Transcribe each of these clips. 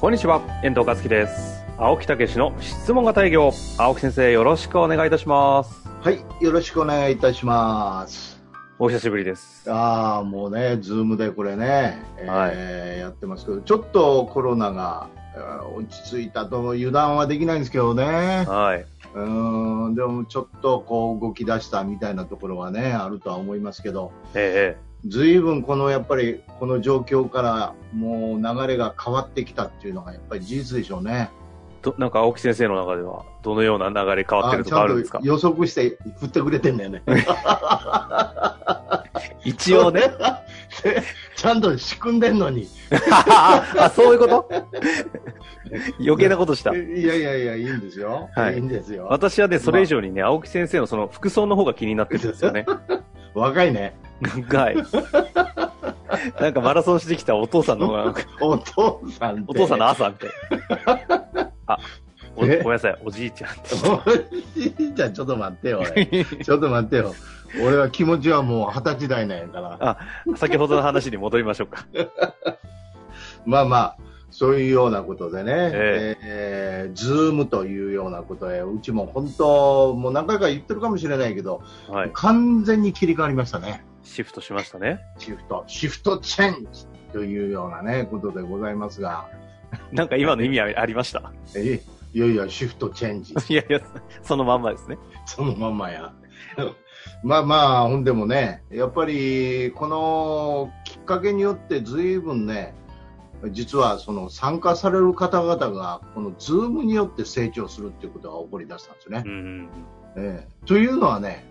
こんにちは、遠藤和樹です。青木武の質問型営業。青木先生、よろしくお願いいたします。はい、よろしくお願いいたします。お久しぶりです。ああ、もうね、ズームでこれね、えーやってますけど、ちょっとコロナが落ち着いたと油断はできないんですけどね。はい。うーん、でもちょっとこう動き出したみたいなところはね、あるとは思いますけど、ええずいぶんこのやっぱりこの状況からもう流れが変わってきたっていうのがやっぱり事実でしょうね。ど、なんか青木先生の中では、どのような流れ変わってるとかあるんですか？予測して振ってくれてんだよね。一応ね。ちゃんと仕組んでんのに。あ、そういうこと？余計なことした。いやいやいや、いいんですよ。はいいいんですよ。私はね、それ以上にね、青木先生のその服装の方が気になってるんですよね。若いね。はい。なんかマラソンしてきたお父さんの方が、お父さん。お父さんの朝みたいな。あ、おごめえんなさい、おじいちゃん。おじいちゃん、ちょっと待ってよ、俺。ちょっと待ってよ。俺は気持ちはもう二十歳代なんやから。先ほどの話に戻りましょうか。まあまあ、そういうようなことでね、ええーズームというようなことへ、うちも本当、もう何回か言ってるかもしれないけど、はい。完全に切り替わりましたね。シフトしましたね。シフト、シフトチェンジというようなね、ことでございますが、なんか今の意味ありました？えいやいや、シフトチェンジ。いやいや、そのまんまですね。そのまんまや。まあまあ、ほんでもね、やっぱり、このきっかけによって随分ね、実はその参加される方々が、このズームによって成長するっていうことが起こり出したんですね。うん。ええというのはね、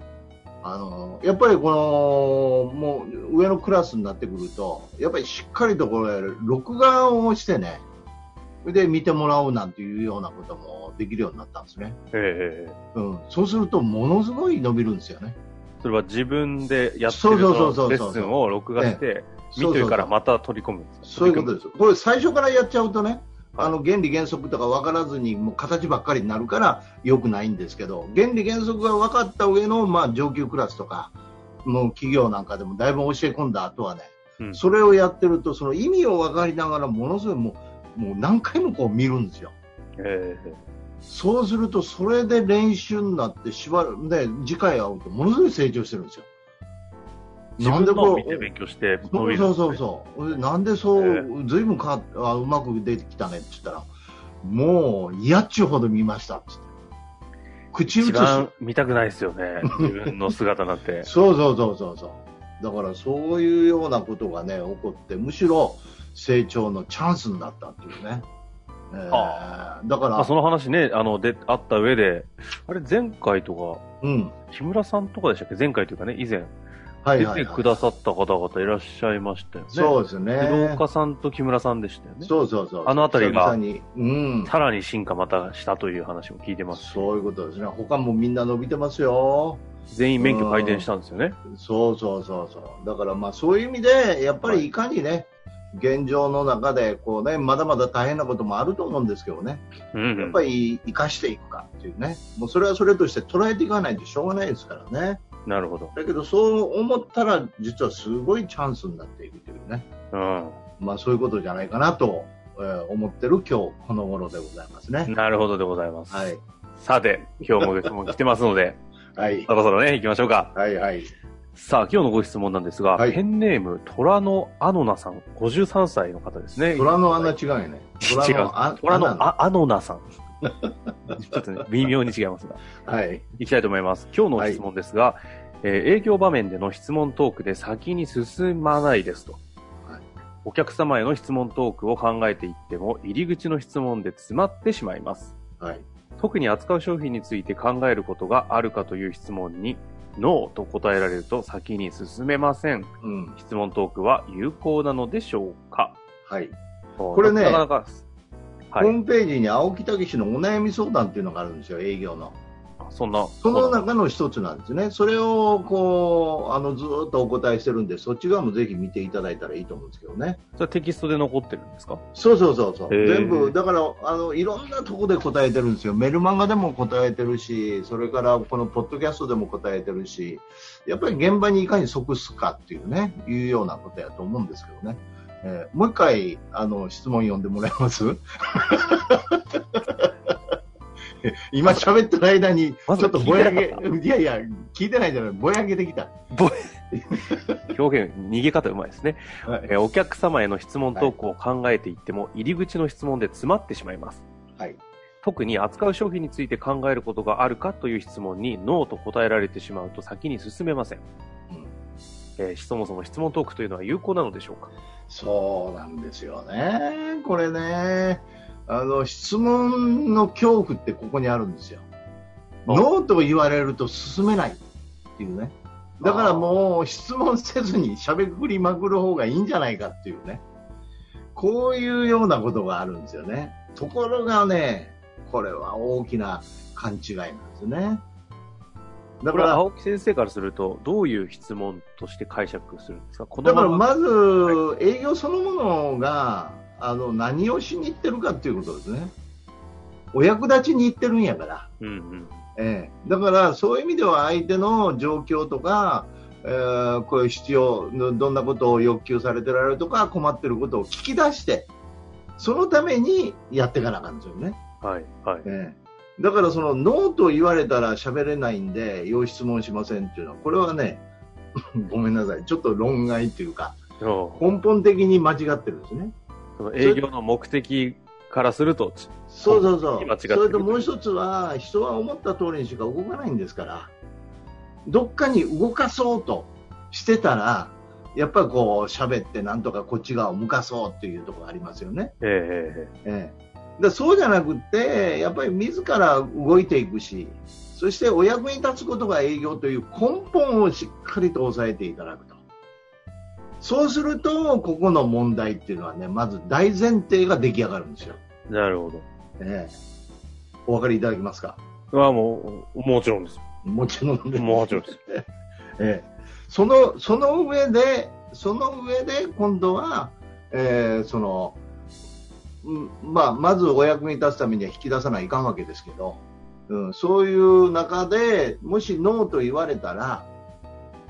あの、やっぱりこの、もう上のクラスになってくると、やっぱりしっかりとこれ、録画をしてね、で見てもらうなんていうようなこともできるようになったんですね。ええうん。そうすると、ものすごい伸びるんですよね。それは自分でやってるレッスンを録画して、見てるからまた取り込むそういうことです。これ最初からやっちゃうとね、あの原理原則とか分からずにもう形ばっかりになるから良くないんですけど、原理原則が分かった上のまあ上級クラスとか、もう企業なんかでもだいぶ教え込んだ後はね、うんそれをやってるとその意味を分かりながらものすごいもうもう何回もこう見るんですよ。ええそうするとそれで練習になってしばらくで次回会うとものすごい成長してるんですよ。自分のを見て勉強して伸びるねそうそうそうなんでそえう、ずいぶんかあうまく出てきたねって言ったら、もう嫌っちゅうほど見ましたって言って。口移し。一番見たくないですよね。自分の姿なんて。そうそうそうそうそう。だからそういうようなことがね、起こって、むしろ成長のチャンスになったっていうね。えーはだから、まあ、その話ね、あの、で、あった上で、あれ、前回とか、うん。木村さんとかでしたっけ？前回というかね、以前。出てくださった方々いらっしゃいましたよね。そうですね。家さんと木村さんでしたよね。そうそうそう。あのあたりが。さらに進化またしたという話も聞いてますし、そういうことですね。他もみんな伸びてますよ。全員免許改善したんですよね。そうそうそうそう。だからまあそういう意味で、やっぱりいかにね、現状の中でこうね、まだまだ大変なこともあると思うんですけどね、うん、やっぱり生かしていくかっていうね、もうそれはそれとして捉えていかないとしょうがないですからね。なるほど。だけどそう思ったら実はすごいチャンスになっていくというね、うん。まあそういうことじゃないかなと、えー思ってる今日この頃でございますね。なるほどでございます。はい。さて、今日も質問来てますので、はい。そろそろね、行きましょうか。はいはい。さあ、今日のご質問なんですが、はいペンネーム、虎のアノナさん、53歳の方ですね。虎の穴違いね。違う。あ虎のアノナさん。ちょっとね、微妙に違いますが。はい。いきたいと思います。今日の質問ですが、えー営業場面での質問トークで先に進まないですと。はいお客様への質問トークを考えていっても、入り口の質問で詰まってしまいます。はい。特に扱う商品について考えることがあるかという質問に、ノーと答えられると先に進めません。うん。質問トークは有効なのでしょうか？はい。これねなかなか、はい。ホームページに青木武のお悩み相談っていうのがあるんですよ、営業の。そんな。その中の一つなんですね。それを、こう、あの、ずーっとお答えしてるんで、そっち側もぜひ見ていただいたらいいと思うんですけどね。それはテキストで残ってるんですか？そうそうそうそう。全部、だから、あの、いろんなとこで答えてるんですよ。メルマガでも答えてるし、それからこのポッドキャストでも答えてるし、やっぱり現場にいかに即すかっていうね、いうようなことやと思うんですけどね。えーもう一回、あの、質問読んでもらえます？今喋ってる間に、ちょっとぼやげ聞い、いやいや、聞いてないじゃない、ぼやげてきた。表現、逃げ方うまいですね。はいえーお客様への質問投稿を考えていっても、入り口の質問で詰まってしまいます。はい。特に扱う商品について考えることがあるかという質問にノーと答えられてしまうと先に進めません。うんえーそもそも質問トークというのは有効なのでしょうか？そうなんですよね。これね、あの、質問の恐怖ってここにあるんですよ。あノーと言われると進めないっていうね。だからもう質問せずに喋くりまくる方がいいんじゃないかっていうね。こういうようなことがあるんですよね。ところがね、これは大きな勘違いなんですね。だから、青木先生からすると、どういう質問として解釈するんですか？こだからままず、営業そのものが、あの、何をしに行ってるかっていうことですね。お役立ちに行ってるんやから。うんうん。ええ。だから、そういう意味では相手の状況とか、えーこういう必要、どんなことを要求されてられるとか、困ってることを聞き出して、そのためにやっていかなあかんですよね。はい、はい。ええ。だから、その、ノーと言われたら喋れないんで、要質問しませんっていうのは、これはね、ごめんなさい。ちょっと論外というか、根本的に間違ってるんですね。その営業の目的からすると、ちそうそうそう。それともう一つは、人は思った通りにしか動かないんですから、どっかに動かそうとしてたら、やっぱりこう喋ってなんとかこっち側を向かそうっていうところがありますよね。えええええ、でそうじゃなくって、やっぱり自ら動いていくし、そしてお役に立つことが営業という根本をしっかりと押さえていただくと。そうすると、ここの問題っていうのはね、まず大前提が出来上がるんですよ。えなるほど。ええ、お分かりいただけますか？はもう、もちろんです。もちろんで、もちろんです。ええ、そのその上で、その上で今度は、えーそのうんまあ、まずお役に立つためには引き出さないかんわけですけど、うん、そういう中でもしノーと言われたら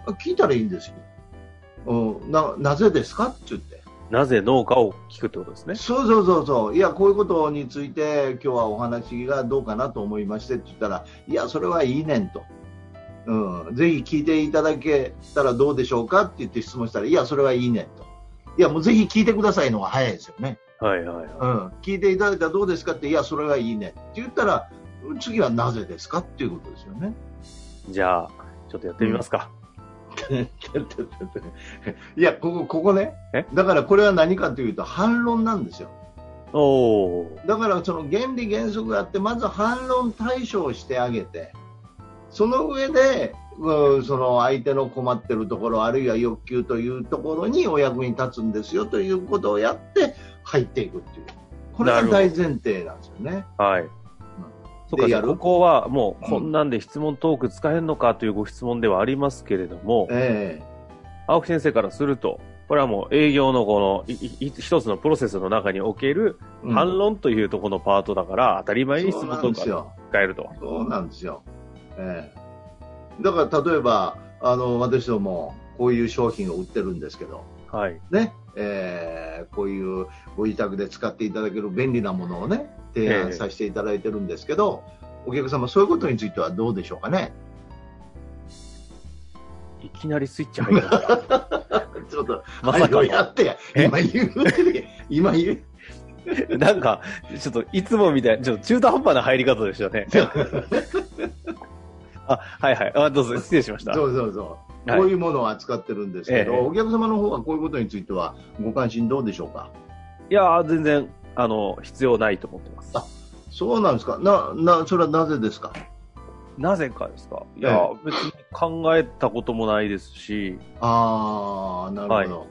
あ聞いたらいいんですよ。うん、ななぜですかって言って。なぜ農家を聞くってことですね。そうそうそうそう。いや、こういうことについて今日はお話がどうかなと思いましてって言ったら、いや、それはいいねんと。うん。ぜひ聞いていただけたらどうでしょうかって言って質問したら、いや、それはいいねんと。いや、もうぜひ聞いてくださいのが早いですよね。はいはいはい。うん。聞いていただいたらどうですかって、いや、それはいいねんって言ったら、次はなぜですかっていうことですよね。じゃあ、ちょっとやってみますか。いや、ここ、ここねえ？だからこれは何かというと反論なんですよ。おー。だからその原理原則があって、まず反論対処をしてあげて、その上で、うんその相手の困ってるところ、あるいは欲求というところにお役に立つんですよということをやって入っていくっていう。これが大前提なんですよね。はい。そっか、ここはもう、うんこんなんで質問トーク使えるのかというご質問ではありますけれども、え青木先生からすると、これはもう営業のこの一つのプロセスの中における反論というところのパートだから、当たり前に質問トークが。使えると。そうなんですよ。ええだから例えば、あの、私ども、こういう商品を売ってるんですけど、はい。ね、えーこういうご自宅で使っていただける便利なものをね、提案させていただいてるんですけど、お客様、そういうことについてはどうでしょうかね？いきなりスイッチ入りました。ちょっと、まさかはいやって今言うてる今言う。なんか、ちょっといつもみたいな、ちょっと中途半端な入り方でしたね。あ、はいはい。あ、どうぞ、失礼しました。そうそうそう。はいこういうものを扱ってるんですけど、ええお客様の方はこういうことについてはご関心どうでしょうか？いやー、全然、あの、必要ないと思ってます。あそうなんですかな、な、それはなぜですか？なぜかですか？いやー、別に考えたこともないですし、ああ、なるほど。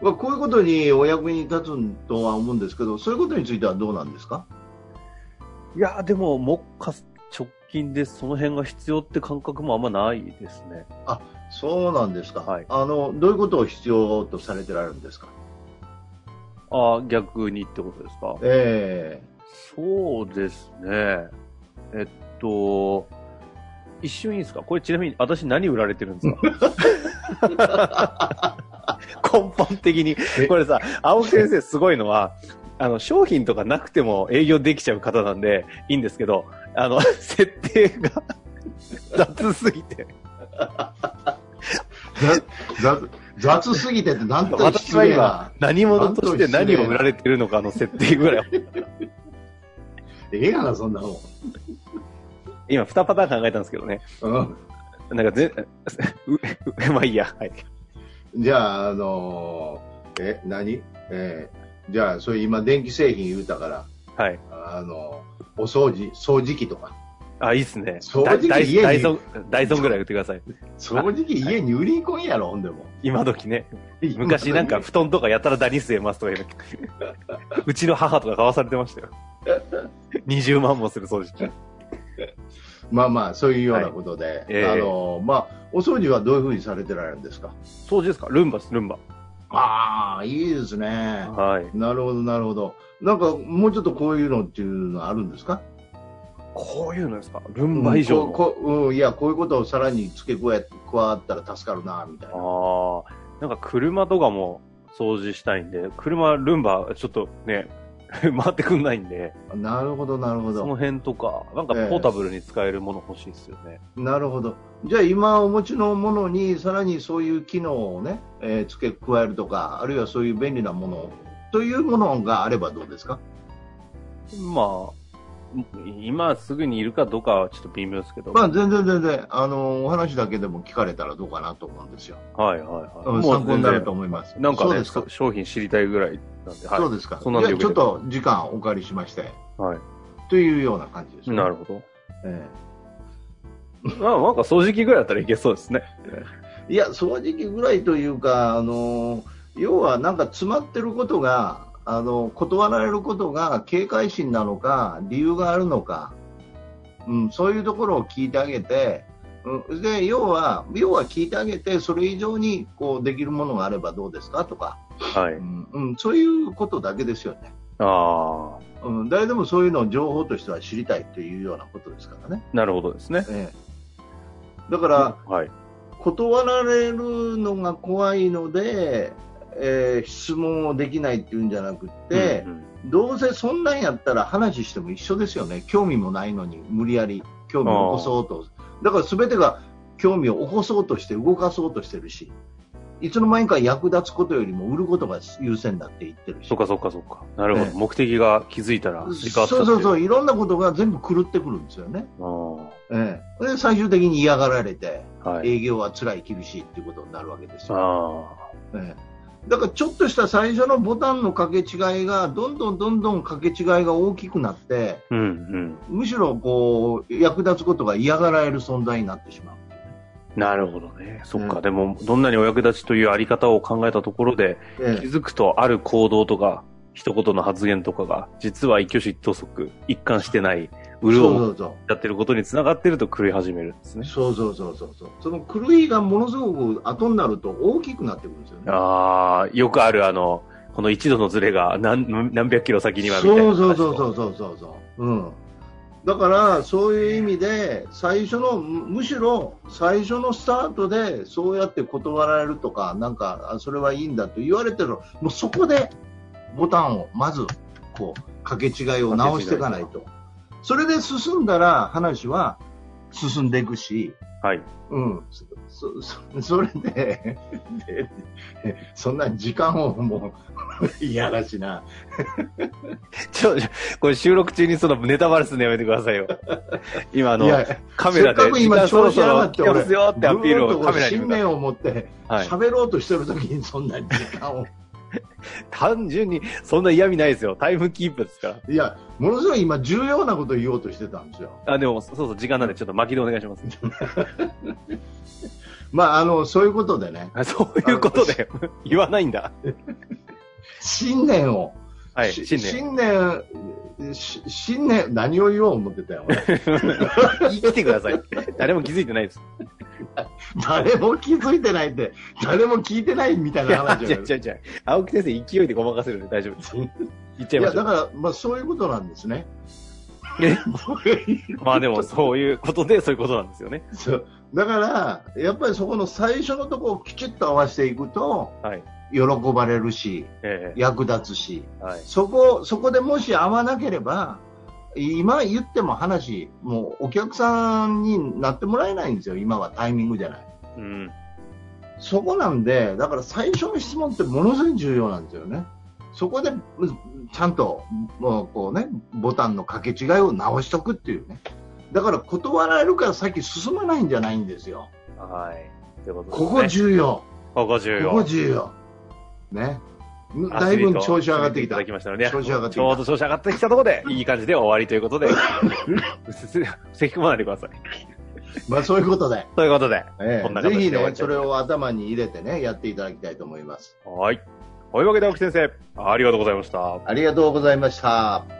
まあ、こういうことにお役に立つとは思うんですけど、そういうことについてはどうなんですか？いや、でも、もっか直近でその辺が必要って感覚もあんまないですね。そうなんですか、はい。あのどういうことを必要とされてられるんですか、ああ、逆にってことですか？えそうですね。えっと、一瞬いいですか？これちなみに私何売られてるんですか？根本的に。これさ、青木先生すごいのは、あの、商品とかなくても営業できちゃう方なんでいいんですけど、あの、設定が 雑すぎて。ー雑雑すぎてってなんと私失は今何者として何を売られてるのかの設定ぐらい。ええやな、そんなもん。今、2パターン考えたんですけどね。うんなんかぜ、まあいいや。はい。じゃあ、あのーえ、何？えーじゃあ、それ今、電気製品言うたから、はい。あのお掃除、掃除機とか。あ、いいっすね。正直ダイ家にダイソン、ダイソンぐらい売ってください。掃除機家に売り込んやろ、ほんでも。今時ね。昔なんか布団とかやたらダニ吸えますとか言うの うちの母とか買わされてましたよ。20万もする掃除機。まあまあ、そういうようなことで、ええあのまあ、お掃除はどういうふうにされてられるんですか？掃除ですか？ルンバです、ルンバ。ああ、いいですね。はい。なるほど、なるほど。なんか、もうちょっとこういうのっていうのあるんですか？こういうのですか？ルンバ以上の？うんここうん、いや、こういうことをさらに付け加え加わったら助かるな、みたいな。ああ、なんか車とかも掃除したいんで、車、ルンバ、ちょっとね、回ってくんないんで、なるほど、なるほそのど。辺とか、なんかポータブルに使えるもの欲しいですよね。なるほど。じゃあ、今お持ちのものに、さらにそういう機能をね、えー付け加えるとか、あるいはそういう便利なものというものがあればどうですか？まあ、今すぐにいるかどうかはちょっと微妙ですけど。まあ、全然全然、あの、お話だけでも聞かれたらどうかなと思うんですよ。はいはいはい。うん参考になると思います。なんかねそうですかそ。商品知りたいぐらいなんで、はい。そうですか。そんなんでちょっと時間お借りしまして、はい。というような感じです、なるほど。え まあ、なんか掃除機ぐらいだったらいけそうですね。え いや、掃除機ぐらいというか、あの、要はなんか詰まってることが、あの、断られることが警戒心なのか、理由があるのか、うん、そういうところを聞いてあげて、うん、で、要は、要は聞いてあげて、それ以上にこうできるものがあればどうですか？とか、はい。うん、うん、そういうことだけですよね。ああ、うん、誰でもそういうのを情報としては知りたいというようなことですからね。なるほどですね。ええ、だから、はい。断られるのが怖いので、えー質問をできないっていうんじゃなくって、うんうんどうせそんなんやったら話しても一緒ですよね。興味もないのに無理やり興味を起こそうと。だから全てが興味を起こそうとして動かそうとしてるし、いつの間にか役立つことよりも売ることが優先だって言ってるし。そっかそっかそっか。なるほど。ええ目的が気づいたらそうそうそう、いろんなことが全部狂ってくるんですよね。あええ、で最終的に嫌がられて、あはい。営業は辛い、厳しいっていうことになるわけですよ。あええだからちょっとした最初のボタンの掛け違いがどんどんどんどん掛け違いが大きくなってあ。うんうん。むしろこう役立つことが嫌がられる存在になってしまう。なるほどね。そっか。うんでも、どんなにお役立ちというあり方を考えたところで、え気づくとある行動とか、一言の発言とかが、実は一挙手一投足、一貫してない、潤をやってることにつながってると狂い始めるんですね。そうそうそうそうそうその狂いがものすごく後になると大きくなってくるんですよね。ああ、よくあるあの、この一度のズレが何何百キロ先にはみたいな。そうそうそうそうそうそうそう。うん。だからそういう意味で最初のむむしろ最初のスタートでそうやって断られるとかなんかあそれはいいんだと言われてるもうそこでボタンをまずこう掛け違いを直していかないとそれで進んだら話は進んでいくし、はい。うん、そそそ それででそんな時間をもういやらしなちょ、これ収録中にそのネタバレするのやめてくださいよ。今あのカメラでせっかく今そろ調子上がそろって来てますよってアピールをカメラにを持ってはい。喋ろうとしてる時にそんな時間を 単純に、そんな嫌味ないですよ。タイムキープですから。いや、ものすごい今重要なことを言おうとしてたんですよ。あ、でも、そうそう、時間なんで、ちょっと巻きでお願いします。まあ、あの、そういうことでね、あそういうことで、言わないんだ。新年を、はい、し新年。新年、し新年、何を言おう思ってたよ。俺 生きてください。誰も気づいてないです。誰も気づいてないって、誰も聞いてないみたいな話じゃない違う違う。青木先生、勢いでごまかせるんで大丈夫です。言っちゃいま。だから、まあ、そういうことなんですね。え？まあでも、そういうことで、そういうことなんですよね。そうだから、やっぱりそこの最初のところをきちっと合わせていくと、はい。喜ばれるし、え役立つし、えはい。そこ、そこでもし合わなければ、今言っても話、もうお客さんになってもらえないんですよ、今はタイミングじゃない。うん。そこなんで、だから最初の質問ってものすごい重要なんですよね。そこで、うんちゃんと、もうこうね、ボタンの掛け違いを直しとくっていうね。だから断られるから先進まないんじゃないんですよ。はい。ことですねここ重要。ここ重要。ここ重要。ね。だいぶ調子上がってきたいただ。きましたので、調子上がってきたちょうど調子上がってきたところで、いい感じで終わりということで、咳込まないでください。まあそういうことで、ということで、えでえぜひね、それを頭に入れてね、やっていただきたいと思います。はい。というわけで、青木先生、ありがとうございました。ありがとうございました。